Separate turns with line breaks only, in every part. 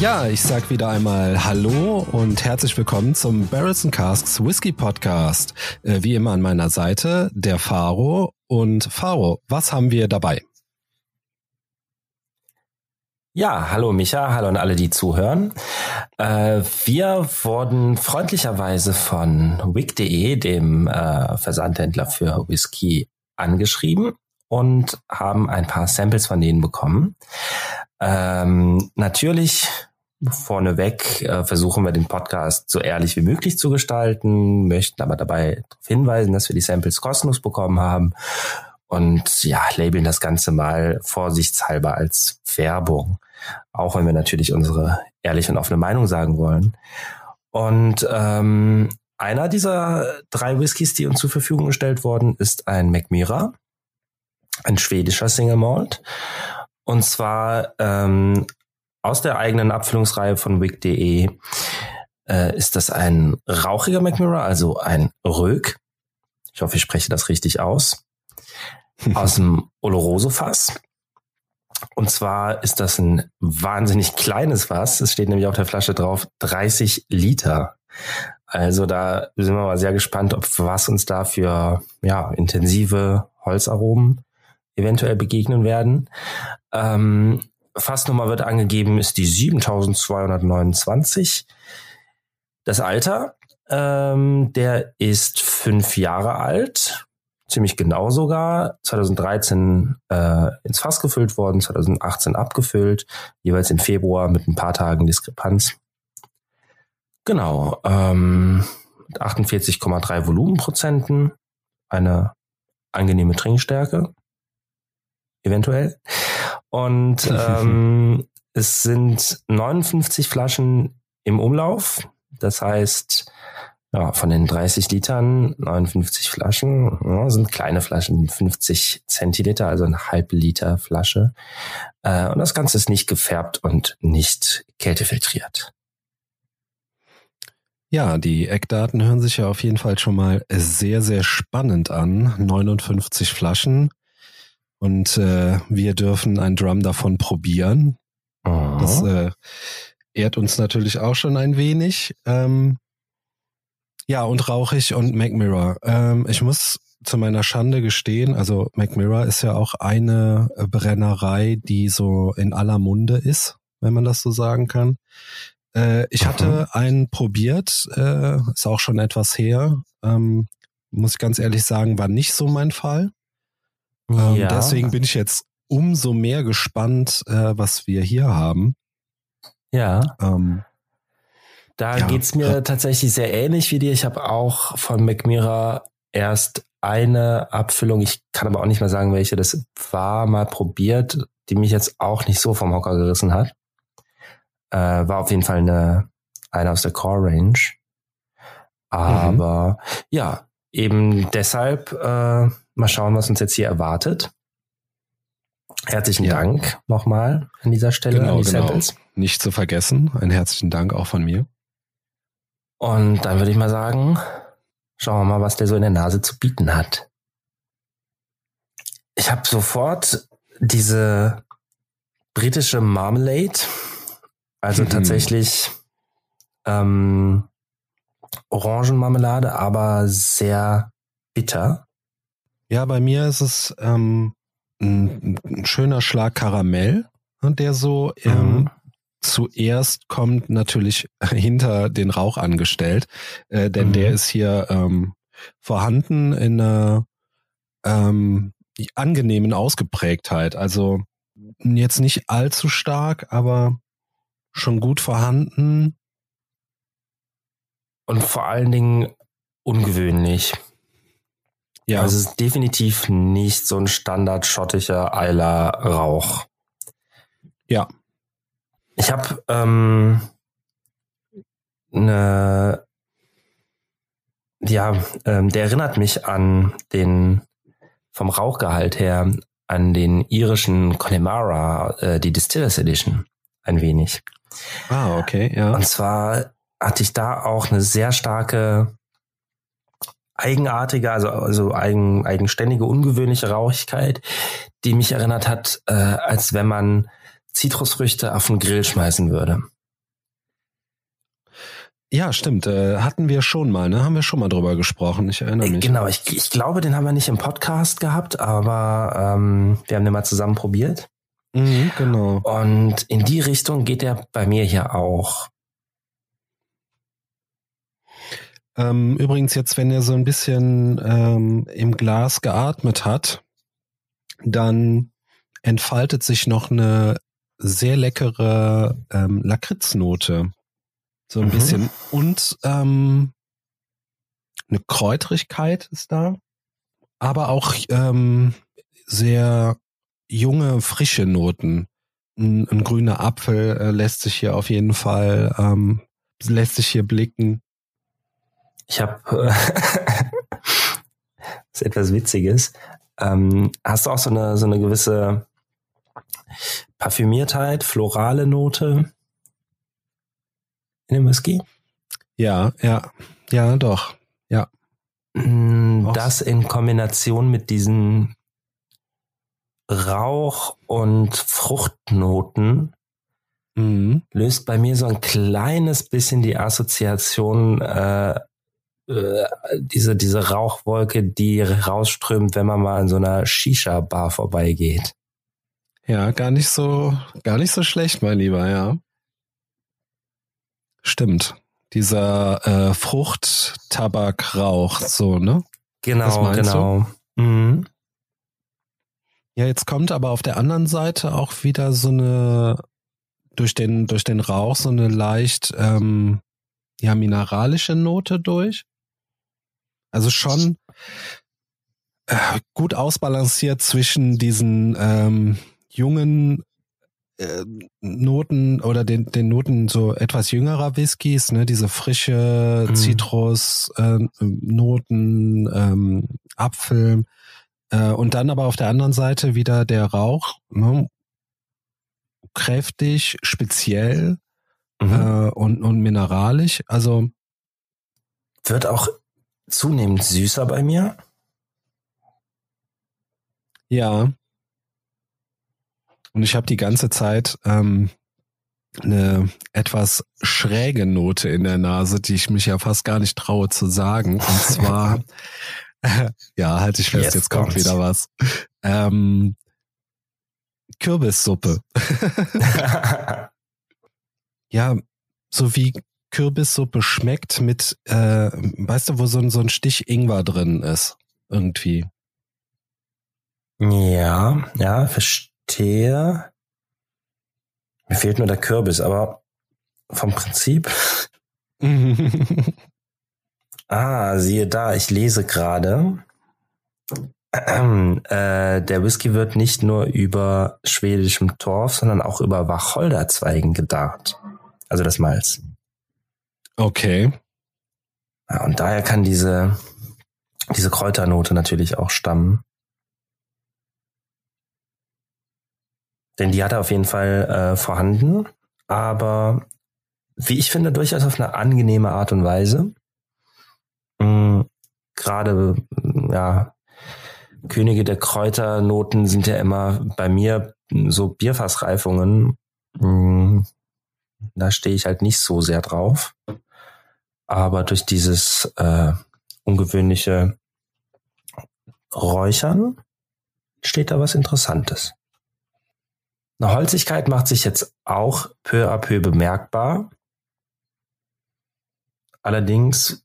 Ja, ich sag wieder einmal Hallo und herzlich willkommen zum Barrels Casks Whisky Podcast. Äh, wie immer an meiner Seite der Faro. Und Faro, was haben wir dabei?
Ja, hallo Micha, hallo an alle, die zuhören. Äh, wir wurden freundlicherweise von wig.de, dem äh, Versandhändler für Whisky, angeschrieben und haben ein paar Samples von denen bekommen. Ähm, natürlich Vorneweg äh, versuchen wir den Podcast so ehrlich wie möglich zu gestalten, möchten aber dabei darauf hinweisen, dass wir die Samples kostenlos bekommen haben und ja, labeln das Ganze mal vorsichtshalber als Werbung, auch wenn wir natürlich unsere ehrliche und offene Meinung sagen wollen. Und ähm, einer dieser drei Whiskys, die uns zur Verfügung gestellt wurden, ist ein Macmira, ein schwedischer Single Malt. Und zwar ähm, aus der eigenen Abfüllungsreihe von wig.de äh, ist das ein rauchiger McMirror, also ein Rög. Ich hoffe, ich spreche das richtig aus. Aus dem Oloroso-Fass. Und zwar ist das ein wahnsinnig kleines Fass. Es steht nämlich auf der Flasche drauf 30 Liter. Also da sind wir mal sehr gespannt, ob was uns da für ja, intensive Holzaromen eventuell begegnen werden. Ähm, Fassnummer wird angegeben, ist die 7229. Das Alter, ähm, der ist fünf Jahre alt, ziemlich genau sogar. 2013 äh, ins Fass gefüllt worden, 2018 abgefüllt, jeweils im Februar mit ein paar Tagen Diskrepanz. Genau, ähm, 48,3 Volumenprozenten, eine angenehme Trinkstärke, eventuell. Und ähm, es sind 59 Flaschen im Umlauf. Das heißt, ja, von den 30 Litern 59 Flaschen ja, sind kleine Flaschen, 50 Zentiliter, also eine halbe Liter Flasche. Äh, und das Ganze ist nicht gefärbt und nicht kältefiltriert.
Ja, die Eckdaten hören sich ja auf jeden Fall schon mal sehr, sehr spannend an. 59 Flaschen. Und äh, wir dürfen ein Drum davon probieren. Oh. Das äh, ehrt uns natürlich auch schon ein wenig. Ähm, ja, und rauchig und Mac Mirror. Ähm, ich muss zu meiner Schande gestehen, also Mac Mirror ist ja auch eine Brennerei, die so in aller Munde ist, wenn man das so sagen kann. Äh, ich Aha. hatte einen probiert, äh, ist auch schon etwas her. Ähm, muss ich ganz ehrlich sagen, war nicht so mein Fall. Ähm, ja. Deswegen bin ich jetzt umso mehr gespannt, äh, was wir hier haben.
Ja. Ähm, da ja. geht's mir tatsächlich sehr ähnlich wie dir. Ich habe auch von McMira erst eine Abfüllung, ich kann aber auch nicht mehr sagen, welche das war, mal probiert, die mich jetzt auch nicht so vom Hocker gerissen hat. Äh, war auf jeden Fall eine, eine aus der Core Range. Aber mhm. ja, eben deshalb äh, Mal schauen, was uns jetzt hier erwartet. Herzlichen ja. Dank nochmal an dieser Stelle
genau, an die genau. Nicht zu vergessen, einen herzlichen Dank auch von mir.
Und dann würde ich mal sagen, schauen wir mal, was der so in der Nase zu bieten hat. Ich habe sofort diese britische Marmalade, also mhm. tatsächlich ähm, Orangenmarmelade, aber sehr bitter.
Ja, bei mir ist es ähm, ein, ein schöner Schlag Karamell, ne, der so ähm, mhm. zuerst kommt natürlich hinter den Rauch angestellt, äh, denn mhm. der ist hier ähm, vorhanden in einer ähm, angenehmen Ausgeprägtheit. Also jetzt nicht allzu stark, aber schon gut vorhanden.
Und vor allen Dingen ungewöhnlich. Ja. Also es ist definitiv nicht so ein standard schottischer Eiler Rauch.
Ja.
Ich habe ähm, eine, ja, ähm, der erinnert mich an den vom Rauchgehalt her an den irischen Connemara, äh, die Distillers Edition, ein wenig.
Ah, okay, ja.
Und zwar hatte ich da auch eine sehr starke eigenartige, also, also eigen, eigenständige, ungewöhnliche Rauchigkeit, die mich erinnert hat, äh, als wenn man Zitrusfrüchte auf den Grill schmeißen würde.
Ja, stimmt. Äh, hatten wir schon mal, ne? Haben wir schon mal drüber gesprochen. Ich erinnere mich.
Genau, ich, ich glaube, den haben wir nicht im Podcast gehabt, aber ähm, wir haben den mal zusammen probiert.
Mhm, genau.
Und in die Richtung geht er bei mir hier auch.
Ähm, übrigens jetzt, wenn er so ein bisschen ähm, im Glas geatmet hat, dann entfaltet sich noch eine sehr leckere ähm, Lakritznote. So ein mhm. bisschen. Und ähm, eine Kräutrigkeit ist da. Aber auch ähm, sehr junge, frische Noten. Ein, ein grüner Apfel äh, lässt sich hier auf jeden Fall, ähm, lässt sich hier blicken.
Ich habe äh, ist etwas Witziges. Ähm, hast du auch so eine so eine gewisse Parfümiertheit, florale Note in dem Whisky?
Ja, ja, ja, doch, ja.
Mm, das in Kombination mit diesen Rauch- und Fruchtnoten mhm. löst bei mir so ein kleines bisschen die Assoziation äh, äh, diese, diese Rauchwolke, die rausströmt, wenn man mal an so einer Shisha-Bar vorbeigeht.
Ja, gar nicht so, gar nicht so schlecht, mein Lieber, ja. Stimmt. Dieser äh, Frucht-Tabakrauch, so, ne?
Genau, genau. Mhm.
Ja, jetzt kommt aber auf der anderen Seite auch wieder so eine, durch den, durch den Rauch so eine leicht, ähm, ja, mineralische Note durch. Also schon äh, gut ausbalanciert zwischen diesen ähm, jungen äh, Noten oder den, den Noten so etwas jüngerer Whiskys, ne, diese frische mhm. Zitrus, äh, Noten, ähm, Apfel äh, und dann aber auf der anderen Seite wieder der Rauch, ne, kräftig, speziell mhm. äh, und, und mineralisch. Also
wird auch zunehmend süßer bei mir.
Ja. Und ich habe die ganze Zeit ähm, eine etwas schräge Note in der Nase, die ich mich ja fast gar nicht traue zu sagen. Und zwar, ja, halte ich fest, jetzt, jetzt kommt wieder was. Ähm, Kürbissuppe. ja, so wie Kürbissuppe schmeckt mit, äh, weißt du, wo so ein, so ein Stich Ingwer drin ist. Irgendwie.
Ja, ja, verstehe. Mir fehlt nur der Kürbis, aber vom Prinzip. ah, siehe da, ich lese gerade. Äh, der Whisky wird nicht nur über schwedischem Torf, sondern auch über Wacholderzweigen gedarrt. Also das Malz.
Okay.
Ja, und daher kann diese, diese Kräuternote natürlich auch stammen. Denn die hat er auf jeden Fall äh, vorhanden, aber wie ich finde, durchaus auf eine angenehme Art und Weise. Mhm, Gerade, ja, Könige der Kräuternoten sind ja immer bei mir so Bierfassreifungen. Mhm, da stehe ich halt nicht so sehr drauf. Aber durch dieses äh, ungewöhnliche Räuchern steht da was Interessantes. Eine Holzigkeit macht sich jetzt auch peu à peu bemerkbar. Allerdings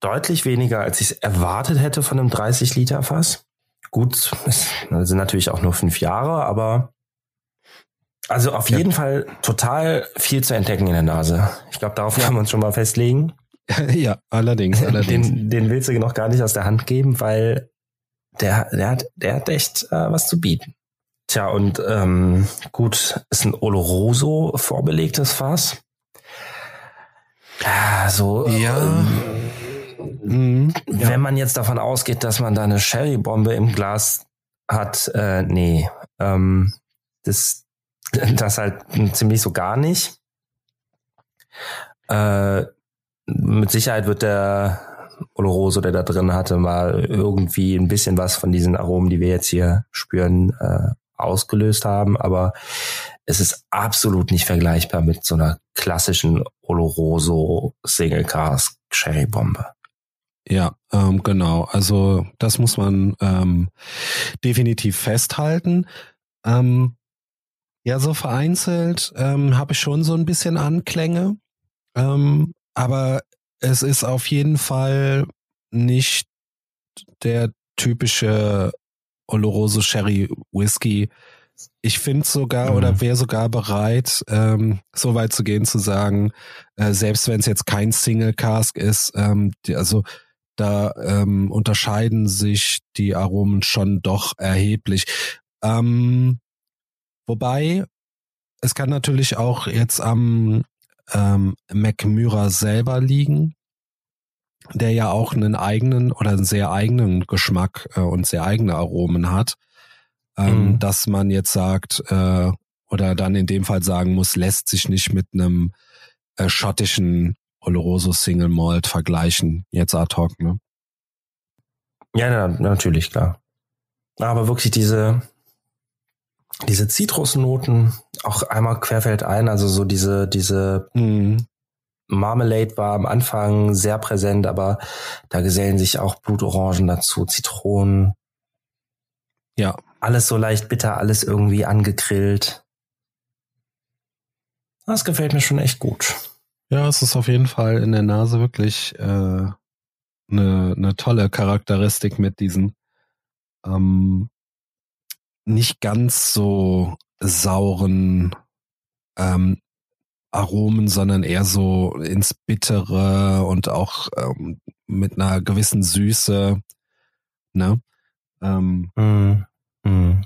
deutlich weniger, als ich es erwartet hätte von einem 30 Liter Fass. Gut, es sind natürlich auch nur fünf Jahre, aber also auf jeden Fall total viel zu entdecken in der Nase. Ich glaube, darauf können wir uns schon mal festlegen.
ja, allerdings, allerdings.
Den, den willst du noch gar nicht aus der Hand geben, weil der, der hat, der hat echt äh, was zu bieten. Tja, und ähm, gut, ist ein Oloroso vorbelegtes Fass. Ja, so.
Ja.
Ähm, mhm, ja. Wenn man jetzt davon ausgeht, dass man da eine Sherry-Bombe im Glas hat, äh, nee, ähm, das, das halt ziemlich so gar nicht. Äh, mit Sicherheit wird der Oloroso, der da drin hatte, mal irgendwie ein bisschen was von diesen Aromen, die wir jetzt hier spüren, äh, ausgelöst haben. Aber es ist absolut nicht vergleichbar mit so einer klassischen Oloroso Single Cask Cherry Bombe.
Ja, ähm, genau. Also das muss man ähm, definitiv festhalten. Ähm, ja, so vereinzelt ähm, habe ich schon so ein bisschen Anklänge, ähm, aber es ist auf jeden Fall nicht der typische Oloroso Sherry Whisky. Ich finde sogar mhm. oder wäre sogar bereit, ähm, so weit zu gehen, zu sagen, äh, selbst wenn es jetzt kein Single Cask ist, ähm, die, also da ähm, unterscheiden sich die Aromen schon doch erheblich. Ähm, wobei, es kann natürlich auch jetzt am ähm, McMyra selber liegen, der ja auch einen eigenen oder einen sehr eigenen Geschmack äh, und sehr eigene Aromen hat, ähm, mhm. dass man jetzt sagt, äh, oder dann in dem Fall sagen muss, lässt sich nicht mit einem äh, schottischen Oloroso Single Malt vergleichen, jetzt ad hoc, ne?
Ja, na, natürlich, klar. Aber wirklich diese, diese Zitrusnoten auch einmal querfeld ein, also so diese, diese mhm. Marmelade war am Anfang sehr präsent, aber da gesellen sich auch Blutorangen dazu, Zitronen. Ja. Alles so leicht bitter, alles irgendwie angegrillt. Das gefällt mir schon echt gut.
Ja, es ist auf jeden Fall in der Nase wirklich äh, eine, eine tolle Charakteristik mit diesen ähm, nicht ganz so sauren ähm, Aromen, sondern eher so ins Bittere und auch ähm, mit einer gewissen Süße. Ne? Ähm, mm, mm.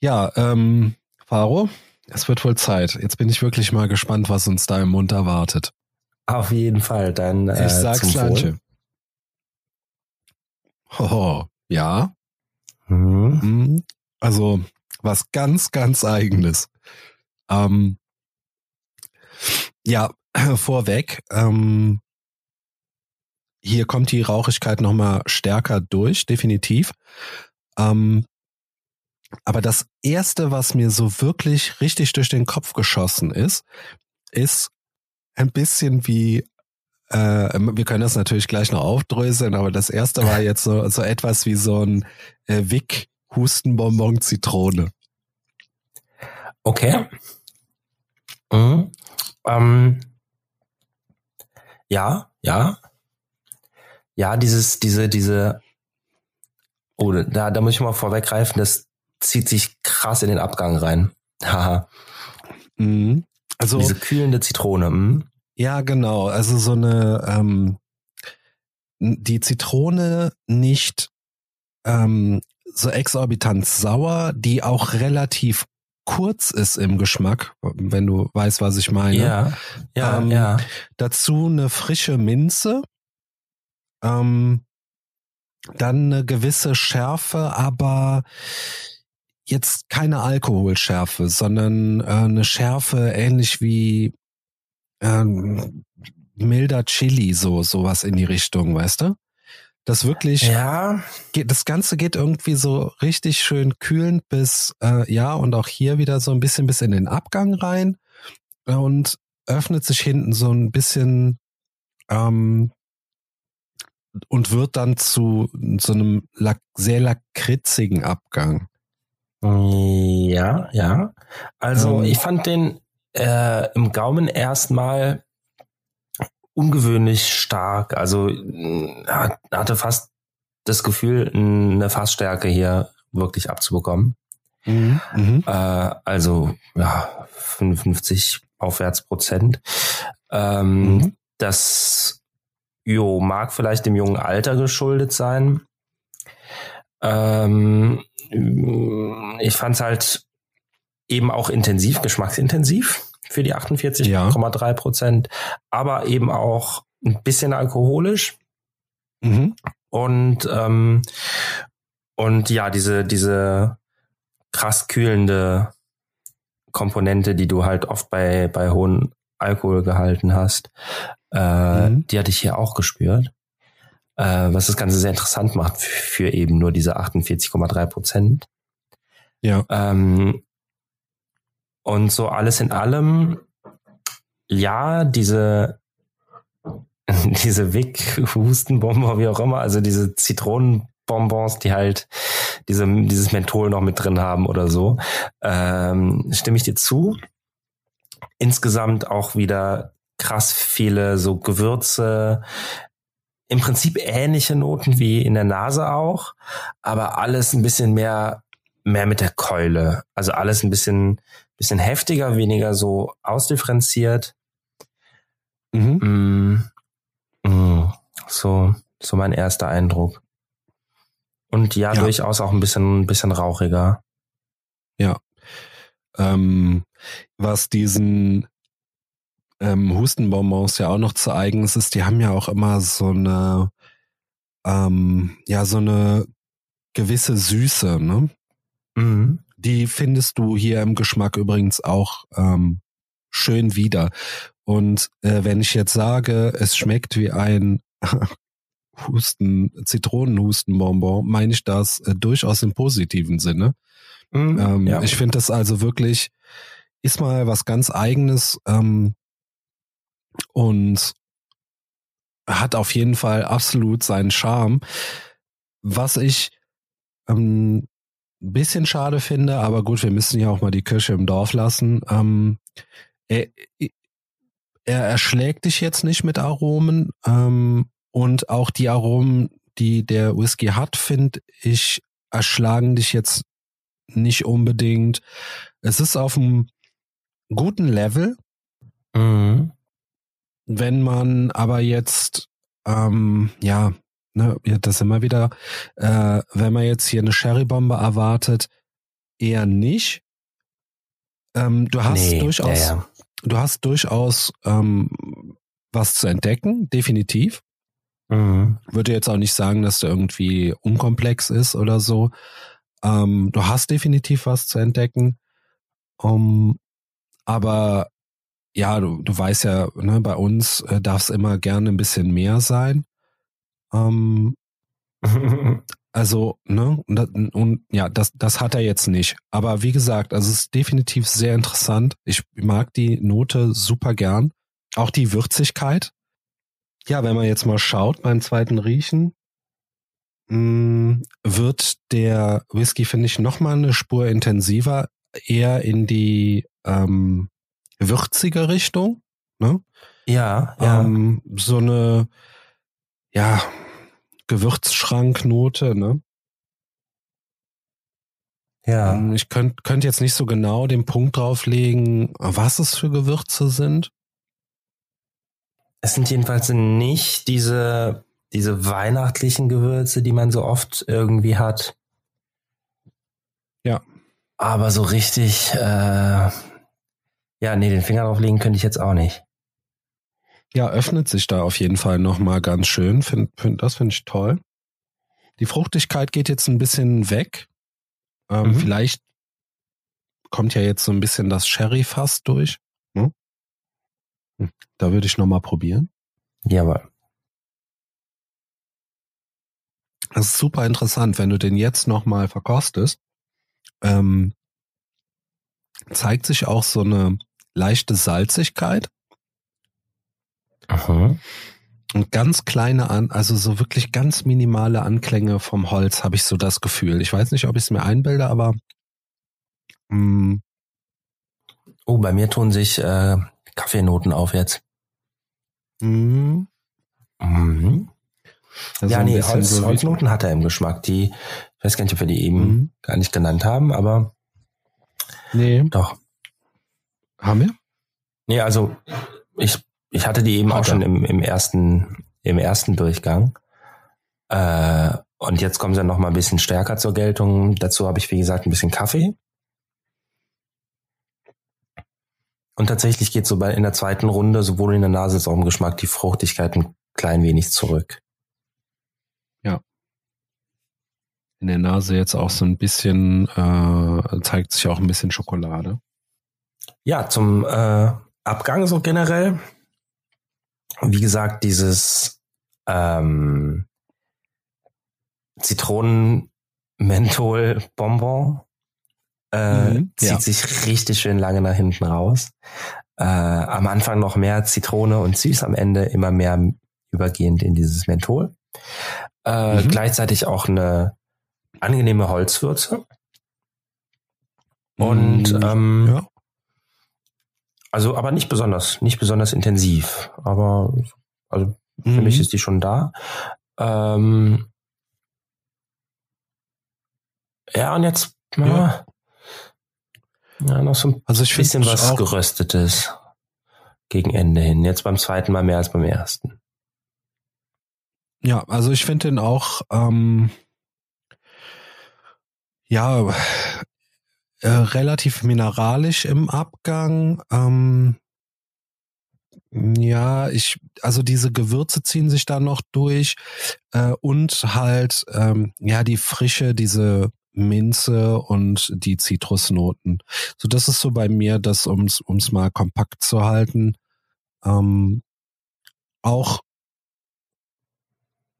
Ja, ähm, Faro, es wird wohl Zeit. Jetzt bin ich wirklich mal gespannt, was uns da im Mund erwartet.
Auf jeden Fall, dann.
Äh, ich sag's Lanche. Oh, ja. Mhm. Also was ganz, ganz eigenes. Ähm, ja, vorweg. Ähm, hier kommt die Rauchigkeit nochmal stärker durch, definitiv. Ähm, aber das erste, was mir so wirklich richtig durch den Kopf geschossen ist, ist ein bisschen wie, äh, wir können das natürlich gleich noch aufdröseln, aber das erste war jetzt so, so etwas wie so ein äh, Wick Hustenbonbon Zitrone.
Okay. Mhm. Ähm, ja, ja. Ja, dieses, diese, diese, oh, da, da muss ich mal vorweggreifen, das zieht sich krass in den Abgang rein. Haha. mhm. Also diese kühlende Zitrone. Mhm.
Ja, genau. Also so eine ähm, die Zitrone nicht ähm, so exorbitant sauer, die auch relativ kurz ist im Geschmack, wenn du weißt, was ich meine.
Ja, ja, ähm, ja.
Dazu eine frische Minze, ähm, dann eine gewisse Schärfe, aber jetzt keine Alkoholschärfe, sondern äh, eine Schärfe ähnlich wie ähm, milder Chili, so sowas in die Richtung, weißt du? Das wirklich,
ja.
Geht, das Ganze geht irgendwie so richtig schön kühlend bis, äh, ja, und auch hier wieder so ein bisschen bis in den Abgang rein äh, und öffnet sich hinten so ein bisschen ähm, und wird dann zu so einem lak sehr lakritzigen Abgang.
Ja, ja. Also ähm, ich fand den äh, im Gaumen erstmal ungewöhnlich stark. Also hatte fast das Gefühl, eine Fassstärke hier wirklich abzubekommen. Mhm. Mhm. Äh, also ja, 55 aufwärts Prozent. Ähm, mhm. Das jo, mag vielleicht dem jungen Alter geschuldet sein. Ähm, ich fand es halt eben auch intensiv, geschmacksintensiv für die 48,3 ja. Prozent, aber eben auch ein bisschen alkoholisch. Mhm. Und ähm, Und ja, diese, diese krass kühlende Komponente, die du halt oft bei, bei hohen Alkoholgehalten hast, äh, mhm. die hatte ich hier auch gespürt. Äh, was das Ganze sehr interessant macht für, für eben nur diese 48,3 Prozent.
Ja.
Ähm, und so alles in allem, ja, diese, diese Wick-Hustenbomber, wie auch immer, also diese Zitronenbonbons, die halt diese, dieses Menthol noch mit drin haben oder so, ähm, stimme ich dir zu. Insgesamt auch wieder krass viele so Gewürze, im Prinzip ähnliche Noten wie in der Nase auch, aber alles ein bisschen mehr, mehr mit der Keule. Also alles ein bisschen, bisschen heftiger, weniger so ausdifferenziert. Mhm. Mm, mm, so, so mein erster Eindruck. Und ja, ja, durchaus auch ein bisschen, ein bisschen rauchiger.
Ja. Ähm, was diesen ähm, Hustenbonbons ja auch noch zu eigen ist, die haben ja auch immer so eine, ähm, ja, so eine gewisse Süße, ne? Mhm. Die findest du hier im Geschmack übrigens auch ähm, schön wieder. Und äh, wenn ich jetzt sage, es schmeckt wie ein Husten, Zitronenhustenbonbon, meine ich das äh, durchaus im positiven Sinne. Mhm, ähm, ja. Ich finde das also wirklich, ist mal was ganz eigenes ähm, und hat auf jeden Fall absolut seinen Charme. Was ich ähm, ein bisschen schade finde, aber gut, wir müssen ja auch mal die Kirche im Dorf lassen. Ähm, er, er erschlägt dich jetzt nicht mit Aromen ähm, und auch die Aromen, die der Whisky hat, finde ich, erschlagen dich jetzt nicht unbedingt. Es ist auf einem guten Level. Mhm. Wenn man aber jetzt, ähm, ja, ne, das immer wieder, äh, wenn man jetzt hier eine Sherry-Bombe erwartet, eher nicht. Ähm, du hast nee, durchaus, ja, ja. du hast durchaus ähm, was zu entdecken, definitiv. Mhm. Würde jetzt auch nicht sagen, dass der irgendwie unkomplex ist oder so. Ähm, du hast definitiv was zu entdecken. Um, aber ja, du, du weißt ja, ne, bei uns äh, darf es immer gerne ein bisschen mehr sein. Ähm, also, ne, und, und, ja, das, das hat er jetzt nicht. Aber wie gesagt, also es ist definitiv sehr interessant. Ich mag die Note super gern. Auch die Würzigkeit. Ja, wenn man jetzt mal schaut beim zweiten Riechen, mh, mm, wird der Whisky, finde ich, nochmal eine Spur intensiver, eher in die ähm, würzige Richtung. Ne?
Ja, ja. Ähm,
so eine, ja, Gewürzschranknote, ne?
Ja.
Ähm, ich könnte könnt jetzt nicht so genau den Punkt drauflegen, was es für Gewürze sind.
Es sind jedenfalls nicht diese, diese weihnachtlichen Gewürze, die man so oft irgendwie hat.
Ja.
Aber so richtig, äh, ja, nee, den Finger drauflegen könnte ich jetzt auch nicht.
Ja, öffnet sich da auf jeden Fall nochmal ganz schön. Find, find, das finde ich toll. Die Fruchtigkeit geht jetzt ein bisschen weg. Ähm, mhm. Vielleicht kommt ja jetzt so ein bisschen das Sherry fast durch. Hm? Da würde ich nochmal probieren.
Jawohl.
Das ist super interessant, wenn du den jetzt nochmal verkostest. Ähm, zeigt sich auch so eine leichte Salzigkeit.
Aha.
Und ganz kleine an, also so wirklich ganz minimale Anklänge vom Holz habe ich so das Gefühl. Ich weiß nicht, ob ich es mir einbilde, aber mh. Mm.
Oh, bei mir tun sich äh, Kaffeenoten auf jetzt.
Mhm.
Mhm. Also ja, nee, Holz, so Holznoten hat er im Geschmack. Die, ich weiß gar nicht, ob wir die eben mhm. gar nicht genannt haben, aber
nee.
doch.
Haben wir?
Nee, also ich, ich hatte die eben Hat auch schon im, im ersten, im ersten Durchgang. Äh, und jetzt kommen sie noch mal ein bisschen stärker zur Geltung. Dazu habe ich, wie gesagt, ein bisschen Kaffee. Und tatsächlich geht so bei in der zweiten Runde sowohl in der Nase als auch im Geschmack die Fruchtigkeit ein klein wenig zurück.
Ja. in der Nase jetzt auch so ein bisschen, äh, zeigt sich auch ein bisschen Schokolade.
Ja, zum äh, Abgang so generell. Wie gesagt, dieses ähm, Zitronen-Menthol-Bonbon äh, mhm, zieht ja. sich richtig schön lange nach hinten raus. Äh, am Anfang noch mehr Zitrone und süß, am Ende immer mehr übergehend in dieses Menthol. Äh, mhm. Gleichzeitig auch eine angenehme Holzwürze. Und mhm. ähm, ja. Also aber nicht besonders, nicht besonders intensiv. Aber also für mhm. mich ist die schon da. Ähm, ja, und jetzt ja. ja noch so ein also ich bisschen was Geröstetes gegen Ende hin. Jetzt beim zweiten Mal mehr als beim ersten.
Ja, also ich finde den auch ähm, ja äh, relativ mineralisch im Abgang. Ähm, ja, ich, also diese Gewürze ziehen sich da noch durch äh, und halt ähm, ja die Frische, diese Minze und die Zitrusnoten. So, das ist so bei mir, das ums ums mal kompakt zu halten. Ähm, auch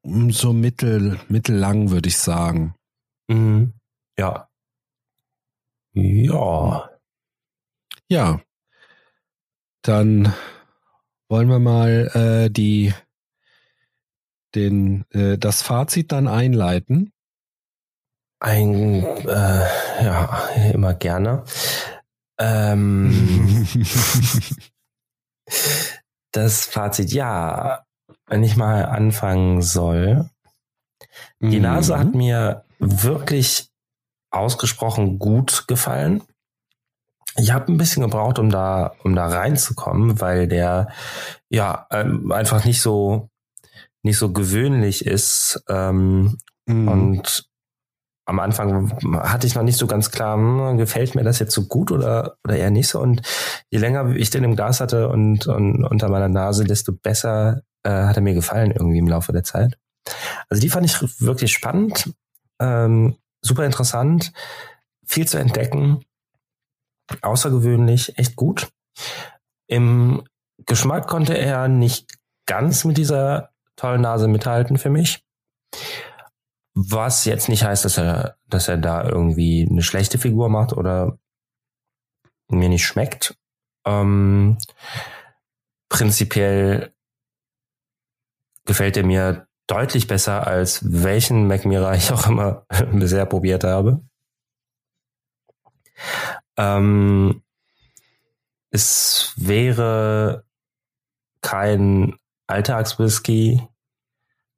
so mittel mittellang würde ich sagen.
Mhm. Ja. Ja.
Ja. Dann wollen wir mal äh, die den äh, das Fazit dann einleiten.
Ein äh, ja immer gerne. Ähm, das Fazit ja, wenn ich mal anfangen soll. Die Nase hat mhm. mir wirklich ausgesprochen gut gefallen. Ich habe ein bisschen gebraucht, um da, um da reinzukommen, weil der ja ähm, einfach nicht so nicht so gewöhnlich ist ähm, mm. und am Anfang hatte ich noch nicht so ganz klar, hm, gefällt mir das jetzt so gut oder, oder eher nicht so. Und je länger ich den im Glas hatte und, und unter meiner Nase, desto besser äh, hat er mir gefallen irgendwie im Laufe der Zeit. Also die fand ich wirklich spannend. Ähm, super interessant, viel zu entdecken, außergewöhnlich, echt gut. Im Geschmack konnte er nicht ganz mit dieser tollen Nase mithalten für mich. Was jetzt nicht heißt, dass er, dass er da irgendwie eine schlechte Figur macht oder mir nicht schmeckt. Ähm, prinzipiell gefällt er mir deutlich besser als welchen Mac Mira ich auch immer bisher probiert habe. Ähm, es wäre kein Alltagswhisky.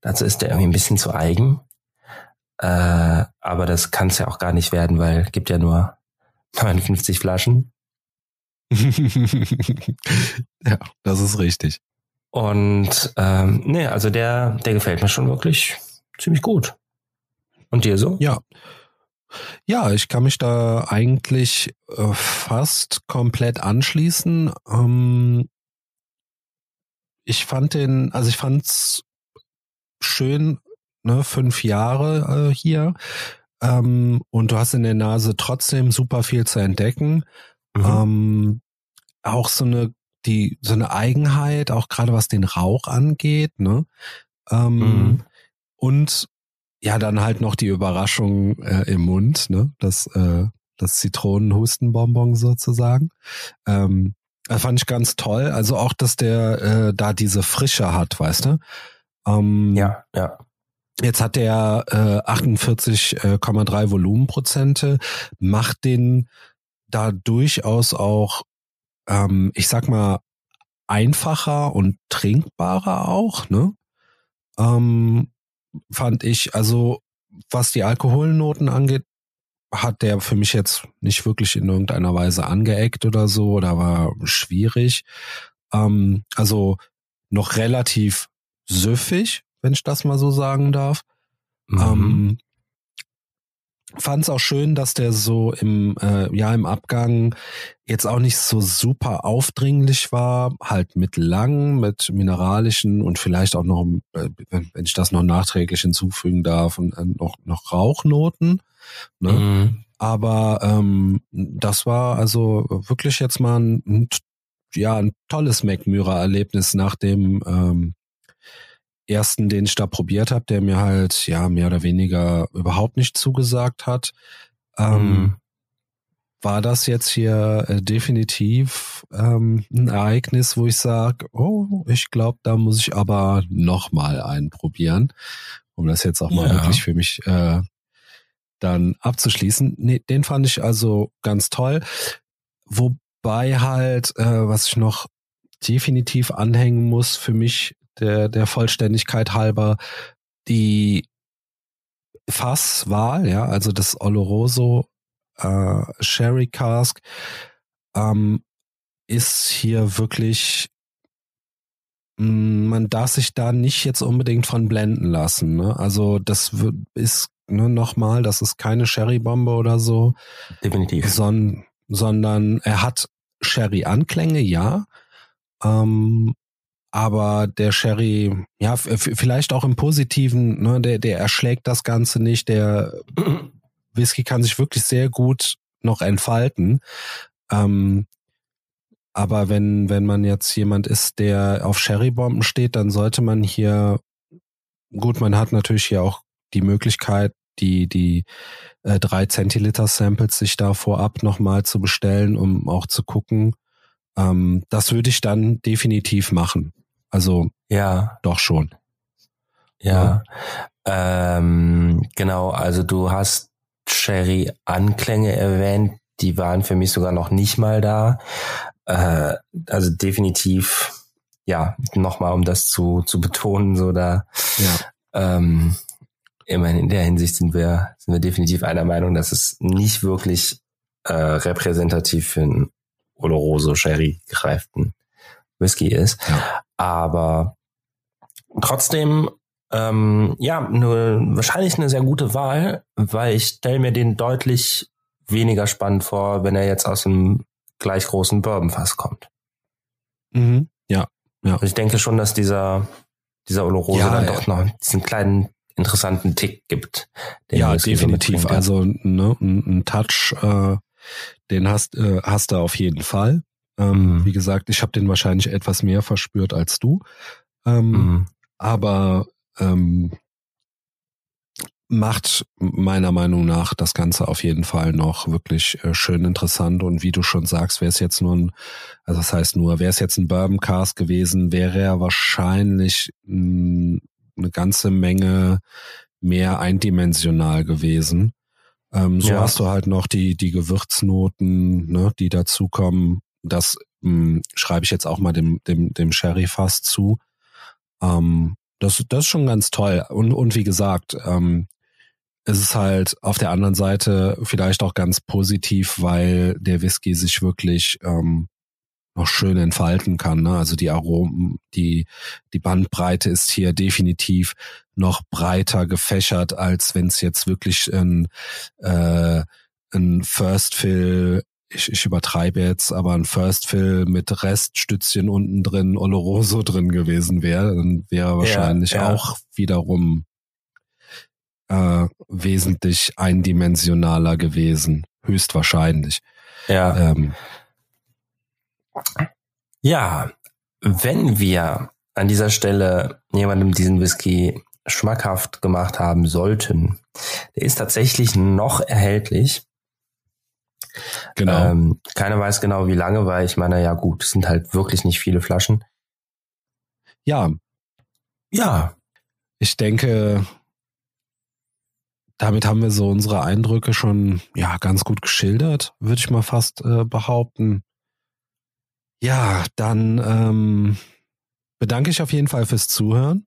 Dazu ist der irgendwie ein bisschen zu eigen. Äh, aber das kann es ja auch gar nicht werden, weil es gibt ja nur 59 Flaschen.
ja, das ist richtig.
Und ähm, nee, also der, der gefällt mir schon wirklich ziemlich gut. Und dir so?
Ja. Ja, ich kann mich da eigentlich äh, fast komplett anschließen. Ähm, ich fand den, also ich fand's schön, ne, fünf Jahre äh, hier. Ähm, und du hast in der Nase trotzdem super viel zu entdecken. Mhm. Ähm, auch so eine die so eine Eigenheit, auch gerade was den Rauch angeht, ne? Ähm, mhm. Und ja, dann halt noch die Überraschung äh, im Mund, ne? Das, äh, das Zitronenhustenbonbon sozusagen. Ähm, das fand ich ganz toll. Also auch, dass der äh, da diese Frische hat, weißt du?
Ähm, ja, ja.
Jetzt hat der äh, 48,3 Volumenprozente, macht den da durchaus auch ähm, ich sag mal, einfacher und trinkbarer auch, ne? Ähm, fand ich, also was die Alkoholnoten angeht, hat der für mich jetzt nicht wirklich in irgendeiner Weise angeeckt oder so oder war schwierig. Ähm, also noch relativ süffig, wenn ich das mal so sagen darf. Mhm. Ähm, fand es auch schön, dass der so im äh, ja im Abgang jetzt auch nicht so super aufdringlich war, halt mit lang, mit mineralischen und vielleicht auch noch, äh, wenn ich das noch nachträglich hinzufügen darf, und, äh, noch noch Rauchnoten. Ne? Mhm. Aber ähm, das war also wirklich jetzt mal ein, ein ja ein tolles McMyra-Erlebnis nach dem ähm, ersten, den ich da probiert habe, der mir halt ja mehr oder weniger überhaupt nicht zugesagt hat, ähm, mhm. war das jetzt hier äh, definitiv ähm, ein Ereignis, wo ich sage, oh, ich glaube, da muss ich aber noch mal einen probieren, um das jetzt auch mal ja. wirklich für mich äh, dann abzuschließen. Nee, den fand ich also ganz toll. Wobei halt, äh, was ich noch definitiv anhängen muss für mich der, der Vollständigkeit halber die Fasswahl, ja, also das Oloroso äh, Sherry Cask ähm, ist hier wirklich mm, man darf sich da nicht jetzt unbedingt von blenden lassen. Ne? Also das ist ne, nochmal, das ist keine Sherry-Bombe oder so.
Definitiv.
Son, sondern er hat Sherry-Anklänge, ja. Ähm, aber der Sherry, ja, vielleicht auch im Positiven, ne, der, der erschlägt das Ganze nicht, der Whisky kann sich wirklich sehr gut noch entfalten. Ähm, aber wenn, wenn man jetzt jemand ist, der auf Sherry-Bomben steht, dann sollte man hier, gut, man hat natürlich hier auch die Möglichkeit, die, die äh, drei Zentiliter Samples sich da vorab nochmal zu bestellen, um auch zu gucken. Ähm, das würde ich dann definitiv machen. Also
ja,
doch schon.
Ja, ja. Ähm, genau. Also du hast Sherry Anklänge erwähnt, die waren für mich sogar noch nicht mal da. Äh, also definitiv, ja, nochmal um das zu zu betonen, so da. Ja. Ähm, immerhin in der Hinsicht sind wir sind wir definitiv einer Meinung, dass es nicht wirklich äh, repräsentativ für einen Oloroso Sherry gereiften Whisky ist. Ja. Aber trotzdem, ähm, ja, nur wahrscheinlich eine sehr gute Wahl, weil ich stelle mir den deutlich weniger spannend vor, wenn er jetzt aus einem gleich großen Bourbonfass kommt.
Mhm. Ja, ja.
Und ich denke schon, dass dieser, dieser Oloroso ja, dann doch noch diesen kleinen interessanten Tick gibt.
ja, definitiv. Also ne, ein, ein Touch, äh, den hast, äh, hast du auf jeden Fall. Ähm, mhm. Wie gesagt, ich habe den wahrscheinlich etwas mehr verspürt als du. Ähm, mhm. Aber ähm, macht meiner Meinung nach das Ganze auf jeden Fall noch wirklich äh, schön interessant. Und wie du schon sagst, wäre es jetzt nur ein, also das heißt nur, wäre es jetzt ein Bourbon Cast gewesen, wäre er wahrscheinlich mh, eine ganze Menge mehr eindimensional gewesen. Ähm, so ja. hast du halt noch die, die Gewürznoten, ne, die dazukommen, das mh, hm, schreibe ich jetzt auch mal dem, dem, dem Sherry fast zu. Ähm, das, das ist schon ganz toll. Und, und wie gesagt, ähm, es ist halt auf der anderen Seite vielleicht auch ganz positiv, weil der Whisky sich wirklich ähm, noch schön entfalten kann. Ne? Also die Aromen, die, die Bandbreite ist hier definitiv noch breiter gefächert, als wenn es jetzt wirklich ein, äh, ein First Fill ich, ich übertreibe jetzt, aber ein First Fill mit Reststützchen unten drin, Oloroso drin gewesen wäre, dann wäre wahrscheinlich ja, ja. auch wiederum äh, wesentlich eindimensionaler gewesen. Höchstwahrscheinlich.
Ja. Ähm, ja, wenn wir an dieser Stelle jemandem diesen Whisky schmackhaft gemacht haben sollten, der ist tatsächlich noch erhältlich Genau. Ähm, keiner weiß genau, wie lange, weil ich meine, ja gut, es sind halt wirklich nicht viele Flaschen.
Ja. Ja. Ich denke, damit haben wir so unsere Eindrücke schon ja ganz gut geschildert, würde ich mal fast äh, behaupten. Ja, dann ähm, bedanke ich auf jeden Fall fürs Zuhören.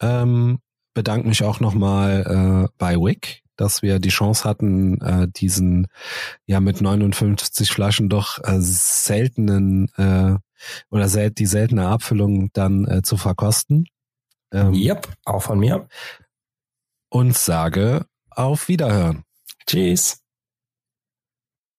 Ähm, bedanke mich auch nochmal äh, bei Wick, dass wir die Chance hatten, äh, diesen ja mit 59 Flaschen doch äh, seltenen äh, oder sel die seltene Abfüllung dann äh, zu verkosten.
Ähm, yep, auch von mir.
Und sage auf Wiederhören.
Tschüss.